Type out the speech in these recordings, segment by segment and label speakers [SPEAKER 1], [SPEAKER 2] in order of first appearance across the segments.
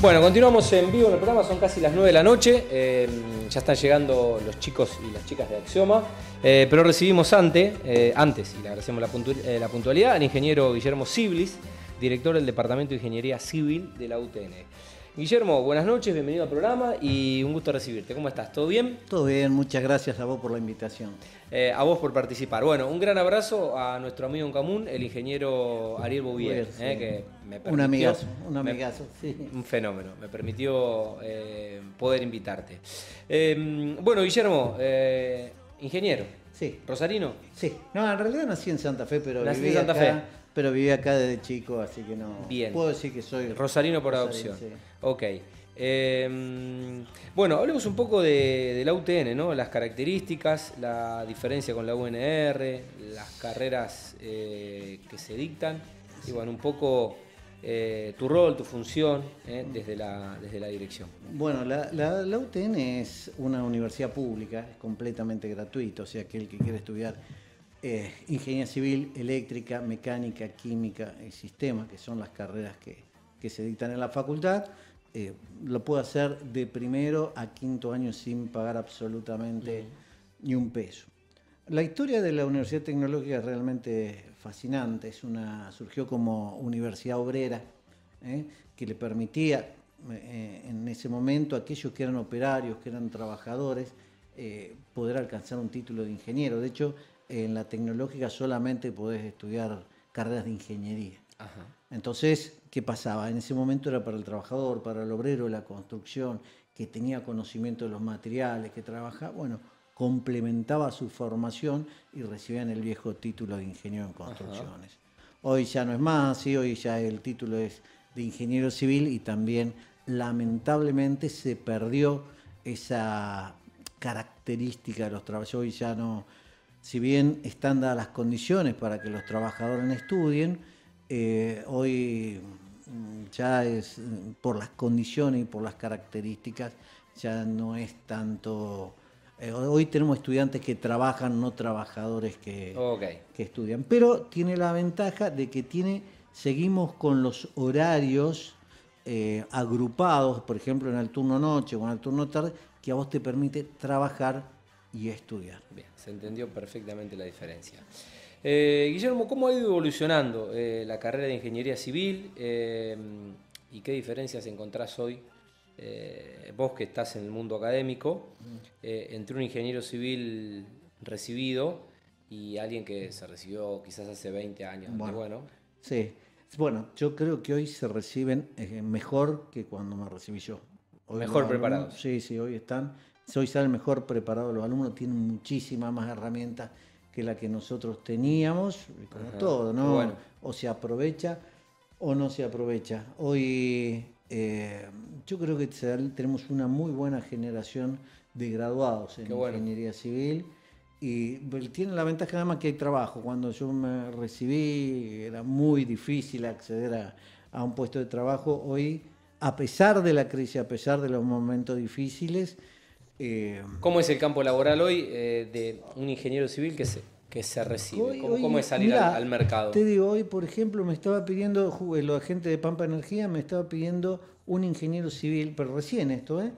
[SPEAKER 1] Bueno, continuamos en vivo en el programa, son casi las 9 de la noche. eh, ya están llegando los chicos y las chicas de Axioma. eh, pero recibimos antes, eh, antes, y le agradecemos la, puntu- la puntualidad, al ingeniero Guillermo Siblis, director del Departamento de Ingeniería Civil de la UTN. Guillermo, buenas noches, bienvenido al programa y un gusto recibirte. ¿Cómo estás? ¿Todo bien?
[SPEAKER 2] Todo bien, muchas gracias a vos por la invitación.
[SPEAKER 1] Eh, a vos por participar. Bueno, un gran abrazo a nuestro amigo en común, el ingeniero Ariel Bouvier,
[SPEAKER 2] sí.
[SPEAKER 1] eh, que me
[SPEAKER 2] Un
[SPEAKER 1] permitió-
[SPEAKER 2] amigazo, un
[SPEAKER 1] me-
[SPEAKER 2] amigazo, sí.
[SPEAKER 1] un fenómeno, me permitió eh, poder invitarte. Eh, bueno, Guillermo, ingeniero,
[SPEAKER 2] Sí,
[SPEAKER 1] rosarino.
[SPEAKER 2] sí. No, en realidad nací en Santa Fe, pero
[SPEAKER 1] Nací en
[SPEAKER 2] viví
[SPEAKER 1] Santa
[SPEAKER 2] acá,
[SPEAKER 1] Fe.
[SPEAKER 2] pero viví acá desde chico, así que no.
[SPEAKER 1] Bien.
[SPEAKER 2] Puedo decir que soy
[SPEAKER 1] Rosarino por
[SPEAKER 2] rosarino,
[SPEAKER 1] adopción.
[SPEAKER 2] sí.
[SPEAKER 1] Ok. Eh, bueno, hablemos un poco de, la UTN, ¿no? Las características, la diferencia con la UNR, las carreras eh, que se dictan y bueno, un poco eh, tu rol, tu función eh, desde, la, desde la dirección.
[SPEAKER 2] Bueno, la, UTN es una universidad pública, es completamente gratuita, o sea que el que quiere estudiar ingeniería civil, eléctrica, mecánica, química y sistema, que son las carreras que, que se dictan en la facultad, eh, lo puede hacer de primero a quinto año sin pagar absolutamente ni un peso. La historia de la Universidad Tecnológica es realmente fascinante. Es una, surgió como universidad obrera ¿eh? que le permitía eh, en ese momento a aquellos que eran operarios, que eran trabajadores, poder alcanzar un título de ingeniero. De hecho, en la tecnológica solamente podés estudiar carreras de ingeniería.
[SPEAKER 1] Ajá.
[SPEAKER 2] Entonces, ¿qué pasaba? En ese momento era para el trabajador, para el obrero de la construcción, que tenía conocimiento de los materiales, que trabajaba, bueno, complementaba su formación y recibían el viejo título de ingeniero en construcciones. Hoy ya no es más, sí, hoy ya el título es de ingeniero civil y también lamentablemente se perdió esa característica de los trabajadores. Hoy ya no, si bien están dadas las condiciones para que los trabajadores estudien, eh, hoy mm, ya es mm, por las condiciones y por las características, ya no es tanto... eh, hoy tenemos estudiantes que trabajan, no trabajadores que, que estudian. Pero tiene la ventaja de que tiene, seguimos con los horarios eh, agrupados, por ejemplo, en el turno noche o en el turno tarde, que a vos te permite trabajar y estudiar.
[SPEAKER 1] Bien, se entendió perfectamente la diferencia. Eh, Guillermo, ¿cómo ha ido evolucionando eh, la carrera de ingeniería civil eh, y qué diferencias encontrás hoy, eh, vos que estás en el mundo académico, eh, entre un ingeniero civil recibido y alguien que se recibió quizás hace 20 años? donde,
[SPEAKER 2] Bueno.
[SPEAKER 1] bueno,
[SPEAKER 2] Sí, bueno, yo creo que hoy se reciben mejor que cuando me recibí yo. Hoy
[SPEAKER 1] Mejor preparados.
[SPEAKER 2] Sí, sí, hoy están, hoy salen mejor preparados los alumnos, tienen muchísimas más herramientas que la que nosotros teníamos, como
[SPEAKER 1] Ajá,
[SPEAKER 2] todo, ¿no?
[SPEAKER 1] bueno.
[SPEAKER 2] O se aprovecha o no se aprovecha. Hoy eh, yo creo que tenemos una muy buena generación de graduados en
[SPEAKER 1] bueno.
[SPEAKER 2] ingeniería civil y tiene la ventaja nada más que hay trabajo. Cuando yo me recibí era muy difícil acceder a, a un puesto de trabajo. Hoy, a pesar de la crisis, a pesar de los momentos difíciles, eh,
[SPEAKER 1] ¿Cómo es el campo laboral hoy eh, de un ingeniero civil que se, que se recibe?
[SPEAKER 2] Hoy-
[SPEAKER 1] ¿Cómo,
[SPEAKER 2] hoy,
[SPEAKER 1] cómo es salir
[SPEAKER 2] mirá,
[SPEAKER 1] al, al mercado?
[SPEAKER 2] Te digo, hoy, por ejemplo, me estaba pidiendo, los agentes de Pampa Energía me estaba pidiendo un ingeniero civil, pero recién esto, ¿eh?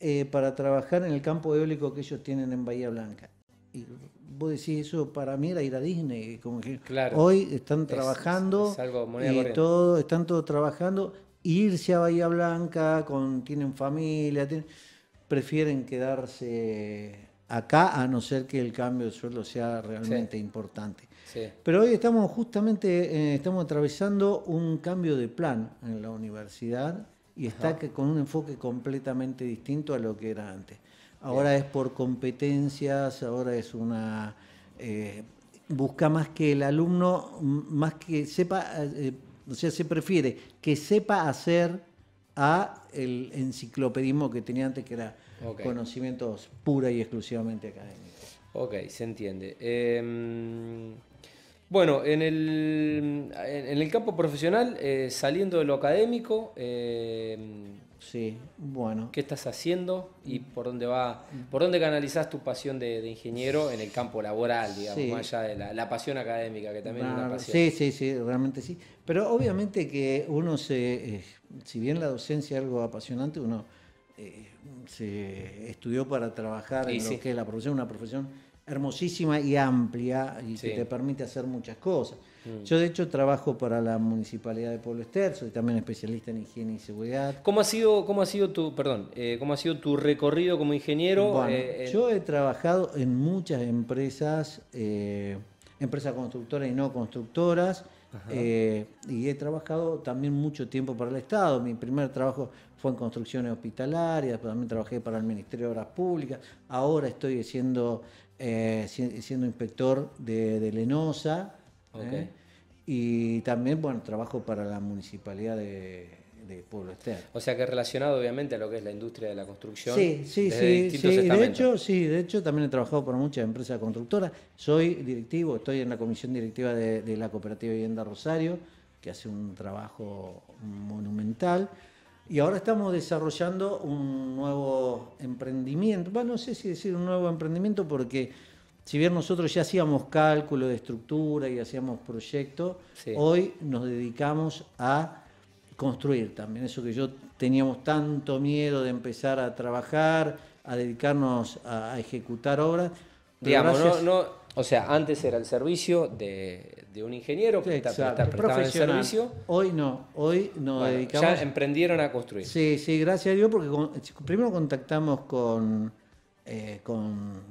[SPEAKER 2] Eh, para trabajar en el campo eólico que ellos tienen en Bahía Blanca. Y vos decís, eso para mí era ir a Disney. Como que
[SPEAKER 1] Claro.
[SPEAKER 2] Hoy están
[SPEAKER 1] Es-
[SPEAKER 2] trabajando
[SPEAKER 1] es algo
[SPEAKER 2] todo, están todos trabajando. Irse a Bahía Blanca, con, tienen familia, tienen- prefieren quedarse acá a no ser que el cambio de sueldo sea realmente importante.
[SPEAKER 1] Sí.
[SPEAKER 2] Pero hoy estamos justamente, eh, estamos atravesando un cambio de plan en la universidad y está con un enfoque completamente distinto a lo que era antes. Ahora es por competencias, ahora es una... eh, busca más que el alumno, más que sepa, eh, o sea, se prefiere que sepa hacer a el enciclopedismo que tenía antes, que era conocimientos pura y exclusivamente académicos.
[SPEAKER 1] Ok, se entiende. Eh, bueno, en el, en el campo profesional, eh, saliendo de lo académico, eh,
[SPEAKER 2] sí. Bueno.
[SPEAKER 1] ¿Qué estás haciendo y por dónde va, por dónde canalizás tu pasión de, ingeniero en el campo laboral, digamos, más allá de la, pasión académica, que también es una pasión?
[SPEAKER 2] Sí, sí, sí, realmente sí. Pero obviamente que uno se, eh, si bien la docencia es algo apasionante, uno eh, se estudió para trabajar en lo que es la profesión, una profesión hermosísima y amplia y que te permite hacer muchas cosas. Mm. Yo de hecho trabajo para la Municipalidad de Pueblo Ester, soy también especialista en higiene y seguridad.
[SPEAKER 1] ¿Cómo ha sido, cómo ha sido tu, perdón, eh, cómo ha sido tu recorrido como ingeniero?
[SPEAKER 2] Eh, yo he trabajado en muchas empresas, eh, empresas constructoras y no constructoras, y he trabajado también mucho tiempo para el Estado. Mi primer trabajo fue en construcciones hospitalarias, también trabajé para el Ministerio de Obras Públicas. Ahora estoy siendo, siendo inspector de, de Lenosa. ¿eh? Y también, bueno, trabajo para la municipalidad de, Pueblo Ester.
[SPEAKER 1] O sea que relacionado obviamente a lo que es la industria de la construcción.
[SPEAKER 2] Sí, sí, sí. De hecho, sí, de hecho también he trabajado para muchas empresas constructoras. Soy directivo, estoy en la comisión directiva de, la Cooperativa Vivienda Rosario, que hace un trabajo monumental. Y ahora estamos desarrollando un nuevo emprendimiento. Bueno, no sé si decir un nuevo emprendimiento porque si bien nosotros ya hacíamos cálculo de estructura y hacíamos proyectos, hoy nos dedicamos a construir también. Eso que yo teníamos tanto miedo de empezar a trabajar, a dedicarnos a, ejecutar obras.
[SPEAKER 1] Digamos, no, no, o sea, antes era el servicio de, un ingeniero que está, prestaba el servicio.
[SPEAKER 2] Hoy no, hoy nos dedicamos.
[SPEAKER 1] Ya emprendieron a construir.
[SPEAKER 2] Sí, sí, gracias a Dios, porque primero contactamos con, eh, con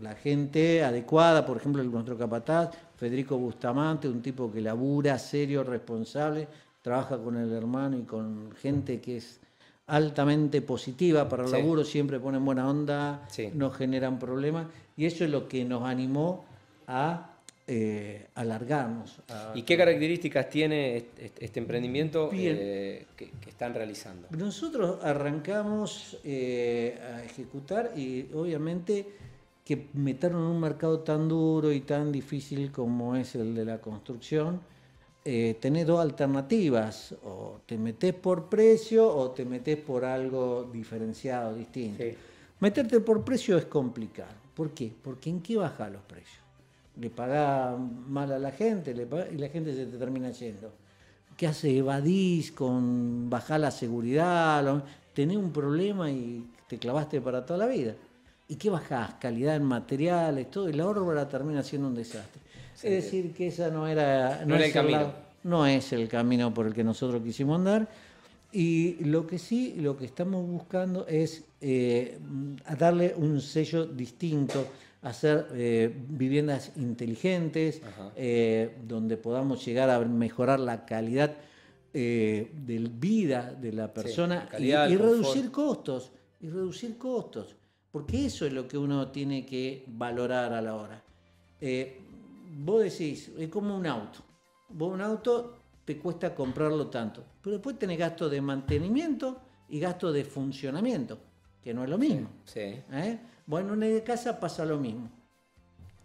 [SPEAKER 2] la gente adecuada, por ejemplo, nuestro capataz, Federico Bustamante, un tipo que labura, serio, responsable, trabaja con el hermano y con gente que es altamente positiva para el laburo, siempre ponen buena onda, no generan problemas, y eso es lo que nos animó a eh, alargarnos.
[SPEAKER 1] ¿Y qué características tiene este, emprendimiento eh, que, están realizando?
[SPEAKER 2] Nosotros arrancamos eh, a ejecutar y obviamente que metieron en un mercado tan duro y tan difícil como es el de la construcción, eh, tenés dos alternativas, o te metes por precio o te metes por algo diferenciado, distinto. Meterte por precio es complicado. ¿Por qué? Porque ¿en qué baja los precios? Le pagás mal a la gente y la gente se te termina yendo. ¿Qué hace? Evadís con bajar la seguridad, tenés un problema y te clavaste para toda la vida. ¿Y qué bajás? Calidad en materiales, todo, y la obra termina siendo un desastre. Es decir, que esa no era,
[SPEAKER 1] no, el camino.
[SPEAKER 2] no es el camino por el que nosotros quisimos andar. Y lo que sí, lo que estamos buscando es eh, darle un sello distinto, hacer eh, viviendas inteligentes, eh, donde podamos llegar a mejorar la calidad de vida de la persona y, reducir costos. Y reducir costos. Porque eso es lo que uno tiene que valorar a la hora. Eh, vos decís, es como un auto. Vos un auto te cuesta comprarlo tanto, pero después tenés gasto de mantenimiento y gasto de funcionamiento, que no es lo mismo.
[SPEAKER 1] Sí,
[SPEAKER 2] ¿Eh? Bueno, en una casa pasa lo mismo.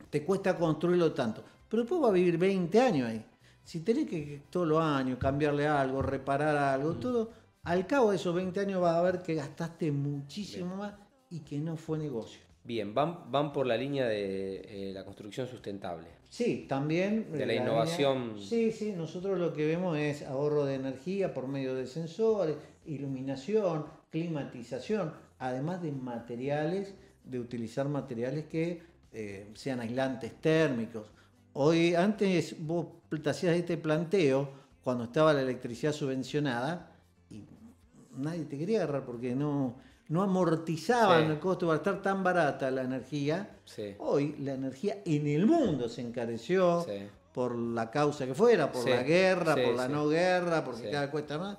[SPEAKER 2] Te cuesta construirlo tanto, pero después va a vivir 20 años ahí. Si tenés que todos los años cambiarle algo, reparar algo, mm. todo, al cabo de esos 20 años vas a ver que gastaste muchísimo más y que no fue negocio.
[SPEAKER 1] Bien, van, van por la línea de eh, la construcción sustentable.
[SPEAKER 2] Sí, también.
[SPEAKER 1] De la, innovación.
[SPEAKER 2] sí, sí, nosotros lo que vemos es ahorro de energía por medio de sensores, iluminación, climatización, además de materiales, de utilizar materiales que eh, sean aislantes térmicos. Hoy, antes vos te hacías este planteo cuando estaba la electricidad subvencionada y nadie te quería agarrar porque no no amortizaban el costo para estar tan barata la energía. Hoy la energía en el mundo se encareció por la causa que fuera, por la guerra, por la no guerra, porque cada cuesta más.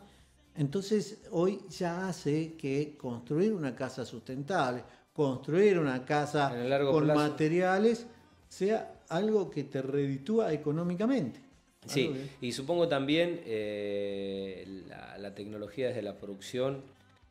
[SPEAKER 2] Entonces hoy ya hace que construir una casa sustentable, construir una casa con materiales, sea algo que te reditúa económicamente.
[SPEAKER 1] Sí, y supongo también eh, la, la, tecnología desde la producción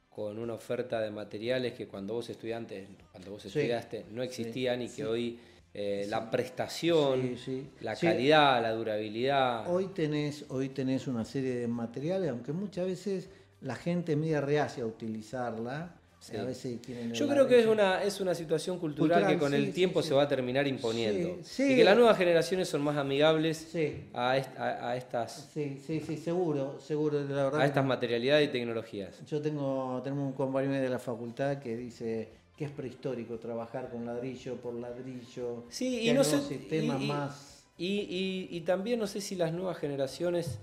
[SPEAKER 1] con una oferta de materiales que cuando vos estudiantes, cuando vos estudiaste, no existían y que hoy eh, la prestación, la calidad, la durabilidad.
[SPEAKER 2] Hoy tenés, hoy tenés una serie de materiales, aunque muchas veces la gente media reacia a utilizarla. A veces
[SPEAKER 1] Yo creo que es una, es una situación cultural, que con el tiempo se va a terminar imponiendo. y que las nuevas generaciones son más amigables a, a, estas.
[SPEAKER 2] Sí, sí, sí, seguro, seguro. La
[SPEAKER 1] verdad a estas materialidades y tecnologías.
[SPEAKER 2] Yo tengo, tenemos un compañero de la facultad que dice que es prehistórico trabajar con ladrillo por ladrillo.
[SPEAKER 1] Sí, y no sé. Sistemas más. Y, y también no sé si las nuevas generaciones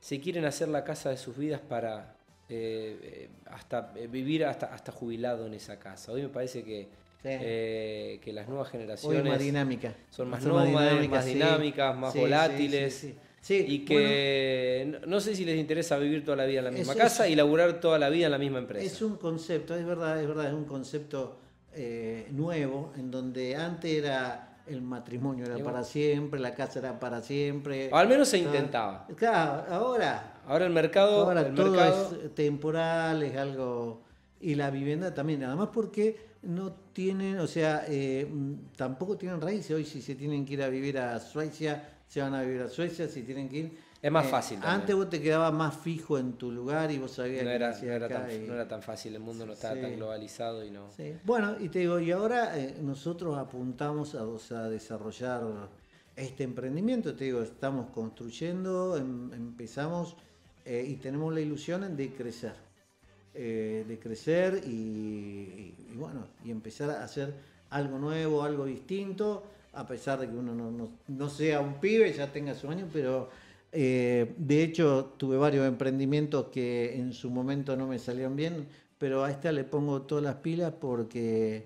[SPEAKER 1] se quieren hacer la casa de sus vidas para eh, eh, hasta eh, vivir hasta, hasta jubilado en esa casa. Hoy me parece que, que las nuevas generaciones
[SPEAKER 2] más dinámica.
[SPEAKER 1] son más nómadas, más dinámicas, más volátiles. y que no, sé si les interesa vivir toda la vida en la misma casa y laburar toda la vida en la misma empresa.
[SPEAKER 2] Es un concepto, es verdad, es verdad, es un concepto nuevo en donde antes era el matrimonio era para siempre, la casa era para siempre.
[SPEAKER 1] O al menos se intentaba.
[SPEAKER 2] Claro, ahora.
[SPEAKER 1] Ahora el mercado.
[SPEAKER 2] Ahora todo es temporal, es algo. Y la vivienda también, además porque no tienen, o sea, eh, tampoco tienen raíces. Hoy, si se tienen que ir a vivir a Suecia, se van a vivir a Suecia, si tienen que ir
[SPEAKER 1] es más eh, fácil.
[SPEAKER 2] Antes vos te quedabas más fijo en tu lugar y vos sabías
[SPEAKER 1] no que era, no era, tan, no era tan fácil, el mundo no estaba tan globalizado y no.
[SPEAKER 2] Bueno, y te digo, y ahora eh, nosotros apuntamos a, desarrollar este emprendimiento, te digo, estamos construyendo, em, empezamos eh, y tenemos la ilusión de crecer. de crecer y, bueno, y empezar a hacer algo nuevo, algo distinto, a pesar de que uno no, no, no sea un pibe, ya tenga su año, pero eh, de hecho, tuve varios emprendimientos que en su momento no me salieron bien, pero a esta le pongo todas las pilas porque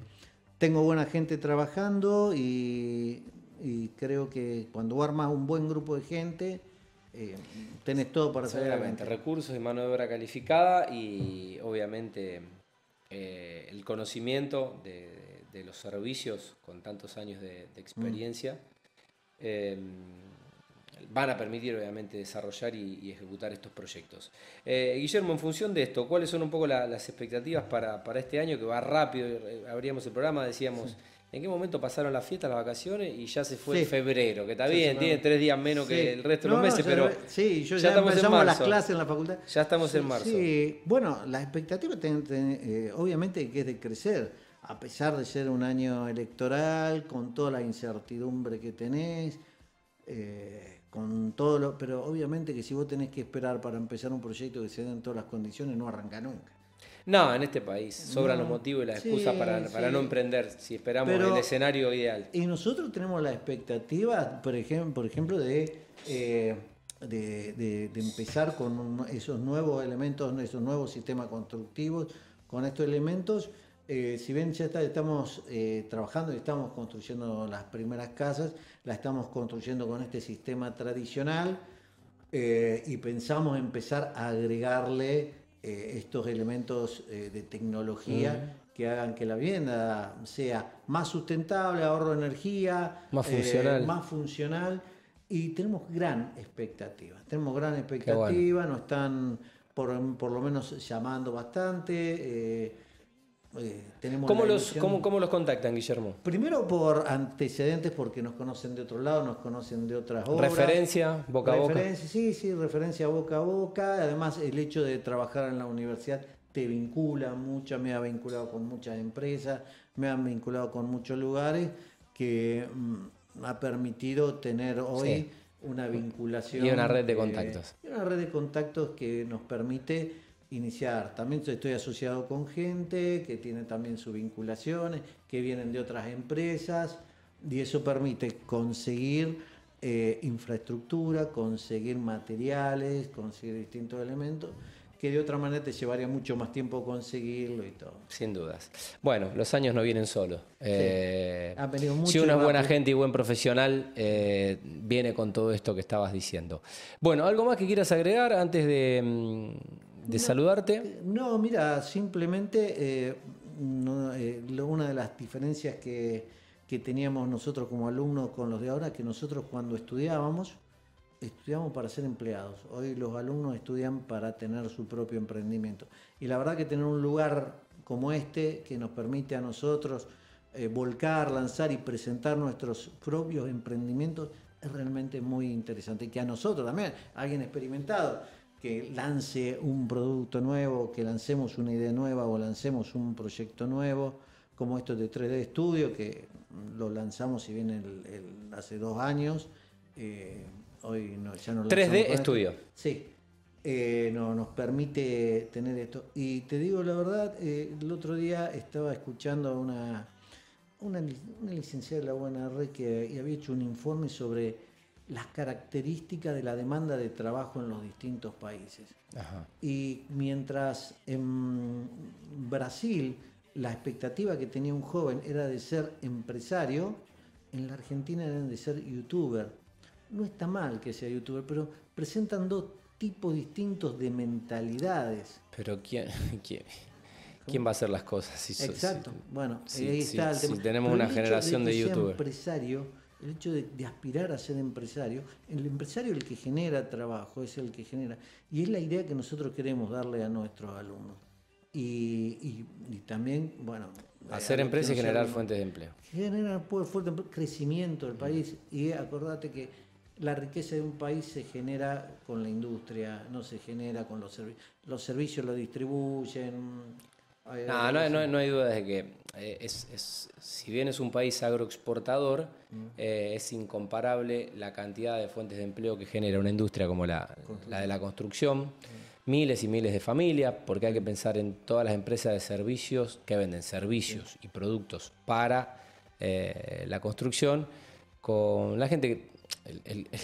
[SPEAKER 2] tengo buena gente trabajando y, creo que cuando armas un buen grupo de gente, eh, tenés todo para salir adelante.
[SPEAKER 1] Recursos y mano de obra calificada y obviamente eh, el conocimiento de, los servicios con tantos años de, experiencia van a permitir obviamente desarrollar y, ejecutar estos proyectos. Eh, Guillermo, en función de esto, ¿cuáles son un poco las expectativas para, este año que va rápido? Eh, abríamos el programa, decíamos... ¿En qué momento pasaron las fiestas, las vacaciones y ya se fue febrero? Que está bien, tiene tres días menos que el resto de los meses, pero
[SPEAKER 2] sí, yo ya, estamos en marzo. las clases en la facultad.
[SPEAKER 1] Ya estamos en marzo.
[SPEAKER 2] Sí, bueno, la expectativa eh, obviamente que es de crecer, a pesar de ser un año electoral, con toda la incertidumbre que tenés. Eh, con todo lo, pero obviamente que si vos tenés que esperar para empezar un proyecto que se den todas las condiciones, no arranca nunca.
[SPEAKER 1] No, en este país sobran los motivos y las excusas para, para, no emprender si esperamos el escenario ideal.
[SPEAKER 2] Y nosotros tenemos la expectativa, por ejemplo, por ejemplo de, eh, de, de, empezar con esos nuevos elementos, esos nuevos sistemas constructivos, con estos elementos. Eh, si bien ya estamos eh, trabajando y estamos construyendo las primeras casas, la estamos construyendo con este sistema tradicional y pensamos empezar a agregarle estos elementos de tecnología que hagan que la vivienda sea más sustentable, ahorro de energía,
[SPEAKER 1] más funcional.
[SPEAKER 2] más funcional y tenemos gran expectativa. Tenemos gran expectativa, nos están por, por, lo menos llamando bastante.
[SPEAKER 1] Eh, ¿Cómo, los, cómo, los contactan, Guillermo?
[SPEAKER 2] Primero por antecedentes, porque nos conocen de otro lado, nos conocen de otras obras.
[SPEAKER 1] ¿Referencia boca a boca?
[SPEAKER 2] Sí, sí, referencia boca a boca. Además, el hecho de trabajar en la universidad te vincula mucho, me ha vinculado con muchas empresas, me han vinculado con muchos lugares que mm, ha permitido tener hoy una vinculación.
[SPEAKER 1] Y una red de contactos.
[SPEAKER 2] y una red de contactos que nos permite iniciar. También estoy asociado con gente que tiene también sus vinculaciones, que vienen de otras empresas, y eso permite conseguir eh, infraestructura, conseguir materiales, conseguir distintos elementos que de otra manera te llevaría mucho más tiempo conseguirlo y todo.
[SPEAKER 1] Sin dudas. Bueno, los años no vienen solos. Eh, si uno es buena gente y buen profesional, eh, viene con todo esto que estabas diciendo. Bueno, ¿algo más que quieras agregar antes de, de saludarte?
[SPEAKER 2] No, mira, simplemente eh, eh, una de las diferencias que, teníamos nosotros como alumnos con los de ahora, que nosotros cuando estudiábamos, estudiamos para ser empleados. Hoy los alumnos estudian para tener su propio emprendimiento. Y la verdad que tener un lugar como este que nos permite a nosotros eh, volcar, lanzar y presentar nuestros propios emprendimientos es realmente muy interesante. Y que a nosotros también, alguien experimentado, que lance un producto nuevo, que lancemos una idea nueva o lancemos un proyecto nuevo, como esto de 3D Studio, que lo lanzamos, si bien hace dos años, eh, hoy no, ya no
[SPEAKER 1] 3D Studio.
[SPEAKER 2] Sí, eh, no, nos permite tener esto. Y te digo la verdad, eh, el otro día estaba escuchando a una, una, licenciada de la UNR que había hecho un informe sobre las características de la demanda de trabajo en los distintos países. Y mientras en Brasil la expectativa que tenía un joven era de ser empresario, en la Argentina eran de ser youtuber. No está mal que sea youtuber, pero presentan dos tipos distintos de mentalidades.
[SPEAKER 1] Pero ¿quién, quién, va a hacer las cosas?
[SPEAKER 2] Exacto. bueno, ahí está el
[SPEAKER 1] tema. Si tenemos una generación de, de youtubers.
[SPEAKER 2] empresario el hecho de, aspirar a ser empresario, el empresario es el que genera trabajo, es el que genera, y es la idea que nosotros queremos darle a nuestros alumnos. Y, también, bueno...
[SPEAKER 1] Hacer empresa y generar fuentes de empleo.
[SPEAKER 2] Generar fuerte crecimiento del país, y acordate que la riqueza de un país se genera con la industria, no se genera con los servicios. Los servicios lo distribuyen,
[SPEAKER 1] no, no, hay duda de que eh, es, si bien es un país agroexportador, mm. eh, es incomparable la cantidad de fuentes de empleo que genera una industria como la, de la construcción. Mm. Miles y miles de familias, porque hay que pensar en todas las empresas de servicios que venden servicios y productos para eh, la construcción, con la gente que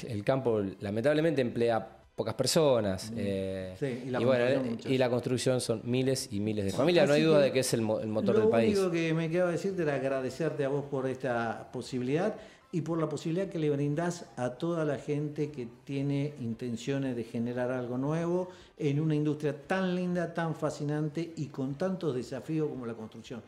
[SPEAKER 1] el campo lamentablemente emplea pocas personas. Mm. Eh, y, la bueno, y, la construcción son miles y miles de familias. No hay duda de que es el, motor del país.
[SPEAKER 2] Lo único que me queda decirte era agradecerte a vos por esta posibilidad y por la posibilidad que le brindás a toda la gente que tiene intenciones de generar algo nuevo en una industria tan linda, tan fascinante y con tantos desafíos como la construcción.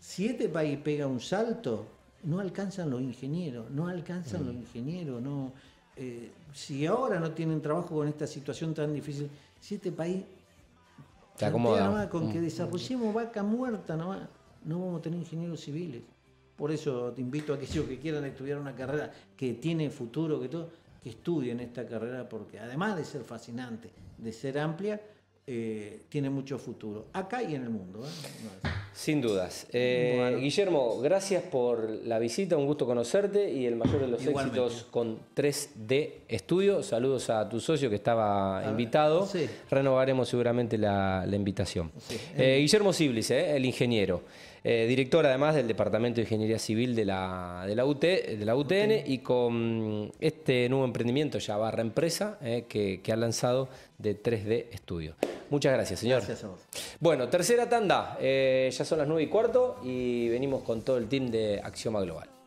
[SPEAKER 2] Si este país pega un salto, no alcanzan los ingenieros, no alcanzan los mm. ingenieros, no eh, si ahora no tienen trabajo con esta situación tan difícil, si este país
[SPEAKER 1] se acomoda
[SPEAKER 2] con que mm. desarrollemos vaca muerta, no vamos a tener ingenieros civiles. Por eso te invito a aquellos que quieran estudiar una carrera que tiene futuro, que todo, que estudien esta carrera, porque además de ser fascinante, de ser amplia, eh, tiene mucho futuro, acá y en el mundo. ¿eh?
[SPEAKER 1] Sin dudas. Eh, Guillermo, gracias por la visita, un gusto conocerte y el mayor de los éxitos con 3D Estudio. Saludos a tu socio que estaba invitado. Renovaremos seguramente la, invitación. Guillermo Siblis, el ingeniero. Eh, director además del Departamento de Ingeniería Civil de la, de la, UT, de la UTN y con este nuevo emprendimiento ya barra empresa eh, que, ha lanzado de 3D Estudio. Muchas gracias, señor.
[SPEAKER 2] Gracias a vos.
[SPEAKER 1] Bueno, tercera tanda. Eh, ya son las 9 y cuarto y venimos con todo el team de Axioma Global.